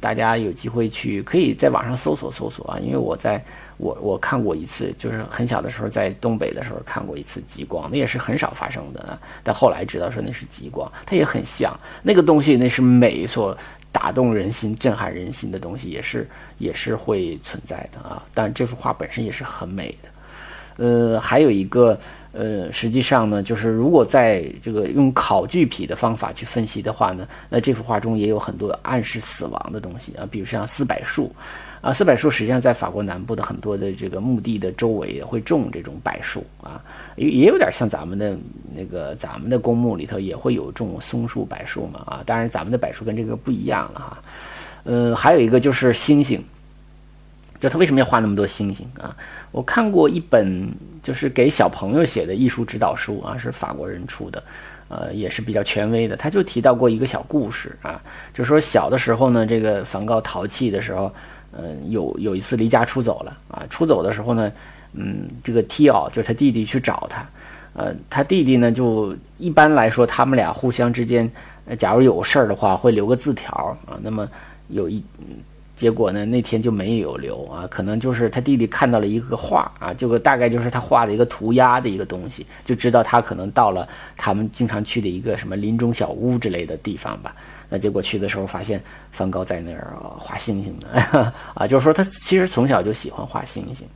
大家有机会去，可以在网上搜索搜索啊，因为我在。我我看过一次，就是很小的时候在东北的时候看过一次极光，那也是很少发生的。但后来知道说那是极光，它也很像那个东西，那是美所打动人心、震撼人心的东西，也是也是会存在的啊。但这幅画本身也是很美的，呃，还有一个，呃，实际上呢，就是如果在这个用考据癖的方法去分析的话呢，那这幅画中也有很多暗示死亡的东西啊，比如像四柏树，啊，四柏树实际上在法国南部的很多的这个墓地的周围会种这种柏树啊，也也有点像咱们的那个咱们的公墓里头也会有种松树、柏树嘛啊，当然咱们的柏树跟这个不一样了哈，呃，还有一个就是星星。就他为什么要画那么多星星啊？我看过一本就是给小朋友写的艺术指导书啊，是法国人出的，呃，也是比较权威的。他就提到过一个小故事啊，就说小的时候呢，这个梵高淘气的时候，嗯，有有一次离家出走了啊，出走的时候呢，嗯，这个提奥就是他弟弟去找他，呃，他弟弟呢就一般来说他们俩互相之间，假如有事儿的话会留个字条啊，那么有一。结果呢，那天就没有留啊，可能就是他弟弟看到了一个画啊，这个大概就是他画的一个涂鸦的一个东西，就知道他可能到了他们经常去的一个什么林中小屋之类的地方吧。结果去的时候发现梵高在那儿画星星呢，啊，就是说他其实从小就喜欢画星星。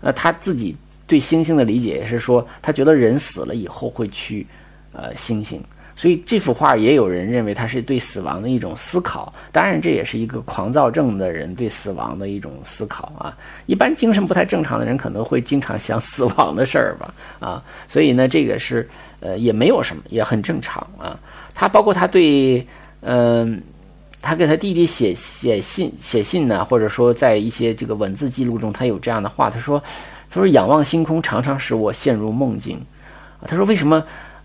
那他自己对星星的理解也是说，他觉得人死了以后会去呃星星。所以这幅画也有人认为它是对死亡的一种思考，当然这也是一个狂躁症的人对死亡的一种思考啊。一般精神不太正常的人可能会经常想死亡的事儿吧，啊，所以呢，这个是呃也没有什么，也很正常啊。他包括他对嗯，他给他弟弟写写信写信呢，或者说在一些这个文字记录中，他有这样的话，他说他说仰望星空常常使我陷入梦境，他说为什么？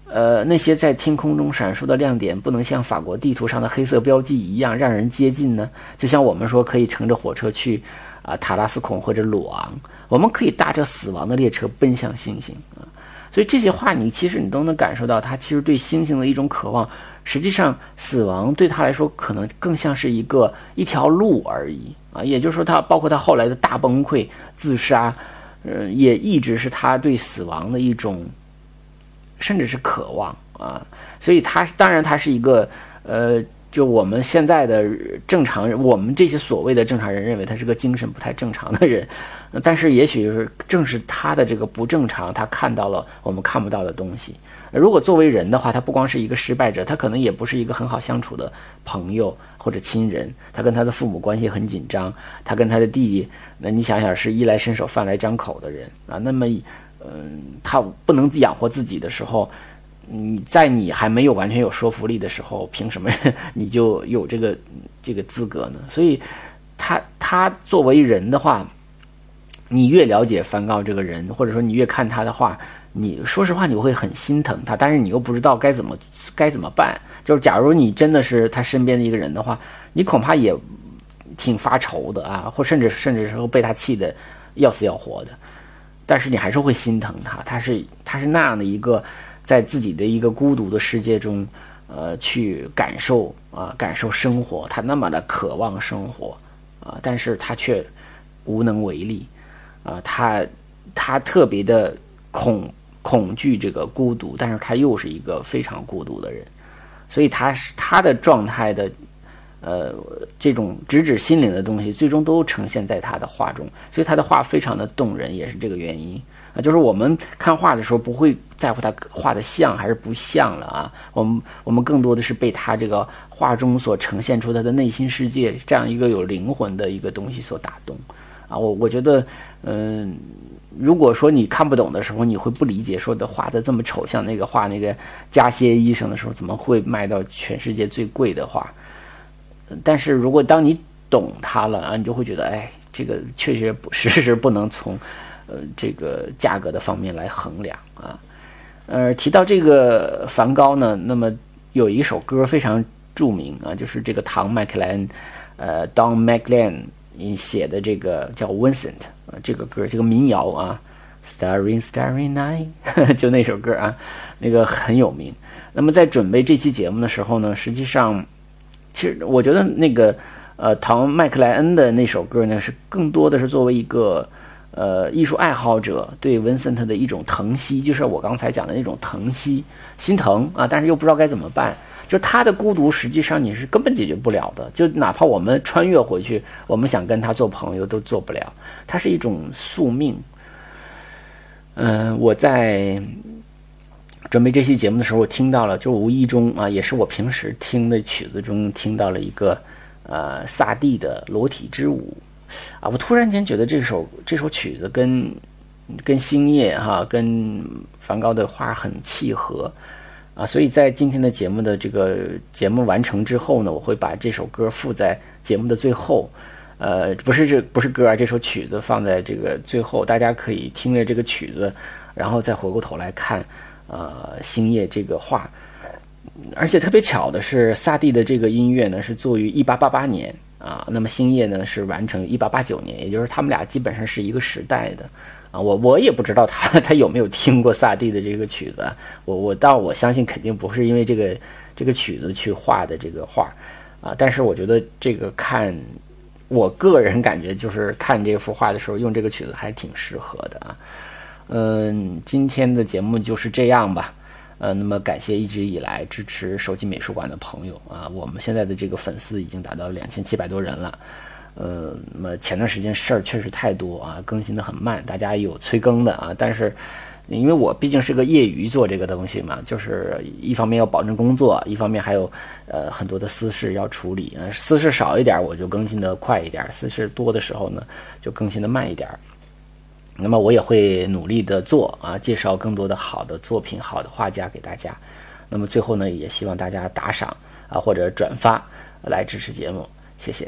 呃，那些在天空中闪烁的亮点，不能像法国地图上的黑色标记一样让人接近呢？就像我们说可以乘着火车去啊塔拉斯孔或者鲁昂，我们可以搭着死亡的列车奔向星星啊。所以这些话，你其实你都能感受到，他其实对星星的一种渴望。实际上，死亡对他来说，可能更像是一个一条路而已啊。也就是说，他包括他后来的大崩溃、自杀，呃，也一直是他对死亡的一种。甚至是渴望啊，所以他当然他是一个呃，就我们现在的正常人，我们这些所谓的正常人认为他是个精神不太正常的人，但是也许正是他的这个不正常，他看到了我们看不到的东西。如果作为人的话，他不光是一个失败者，他可能也不是一个很好相处的朋友或者亲人。他跟他的父母关系很紧张，他跟他的弟弟，那你想想是衣来伸手饭来张口的人啊，那么。嗯，他不能养活自己的时候，你在你还没有完全有说服力的时候，凭什么你就有这个这个资格呢？所以，他他作为人的话，你越了解梵高这个人，或者说你越看他的话，你说实话你会很心疼他，但是你又不知道该怎么该怎么办。就是假如你真的是他身边的一个人的话，你恐怕也挺发愁的啊，或甚至甚至是被他气得要死要活的。但是你还是会心疼他，他是他是那样的一个，在自己的一个孤独的世界中，呃，去感受啊，感受生活，他那么的渴望生活啊，但是他却无能为力啊，他他特别的恐恐惧这个孤独，但是他又是一个非常孤独的人，所以他是他的状态的。呃，这种直指心灵的东西，最终都呈现在他的画中，所以他的画非常的动人，也是这个原因啊。就是我们看画的时候，不会在乎他画的像还是不像了啊。我们我们更多的是被他这个画中所呈现出他的内心世界这样一个有灵魂的一个东西所打动啊。我我觉得，嗯，如果说你看不懂的时候，你会不理解，说的画的这么丑，像那个画那个加歇医生的时候，怎么会卖到全世界最贵的画？但是如果当你懂它了啊，你就会觉得，哎，这个确确实，实不能从，呃，这个价格的方面来衡量啊。呃，提到这个梵高呢，那么有一首歌非常著名啊，就是这个唐麦克莱恩，呃，Don McLean 你写的这个叫 Vincent 啊，这个歌，这个民谣啊，Starry Starry Night，就那首歌啊，那个很有名。那么在准备这期节目的时候呢，实际上。其实我觉得那个，呃，唐麦克莱恩的那首歌呢，是更多的是作为一个，呃，艺术爱好者对 Vincent 的一种疼惜，就是我刚才讲的那种疼惜、心疼啊，但是又不知道该怎么办。就他的孤独，实际上你是根本解决不了的。就哪怕我们穿越回去，我们想跟他做朋友都做不了。他是一种宿命。嗯，我在准备这期节目的时候，我听到了，就无意中啊，也是我平时听的曲子中听到了一个呃萨蒂的《裸体之舞》啊，我突然间觉得这首这首曲子跟跟星夜哈，跟梵高的画很契合啊，所以在今天的节目的这个节目完成之后呢，我会把这首歌附在节目的最后。呃，不是这不是歌啊，这首曲子放在这个最后，大家可以听着这个曲子，然后再回过头来看，呃，星夜这个画。而且特别巧的是，萨蒂的这个音乐呢是作于一八八八年啊，那么星夜呢是完成一八八九年，也就是他们俩基本上是一个时代的啊。我我也不知道他 他有没有听过萨蒂的这个曲子，我我倒我相信肯定不是因为这个这个曲子去画的这个画啊，但是我觉得这个看。我个人感觉就是看这幅画的时候用这个曲子还挺适合的啊。嗯，今天的节目就是这样吧。呃，那么感谢一直以来支持手机美术馆的朋友啊，我们现在的这个粉丝已经达到两千七百多人了。呃，那么前段时间事儿确实太多啊，更新的很慢，大家有催更的啊，但是。因为我毕竟是个业余做这个东西嘛，就是一方面要保证工作，一方面还有呃很多的私事要处理。呃，私事少一点，我就更新的快一点；私事多的时候呢，就更新的慢一点。那么我也会努力的做啊，介绍更多的好的作品、好的画家给大家。那么最后呢，也希望大家打赏啊或者转发来支持节目，谢谢。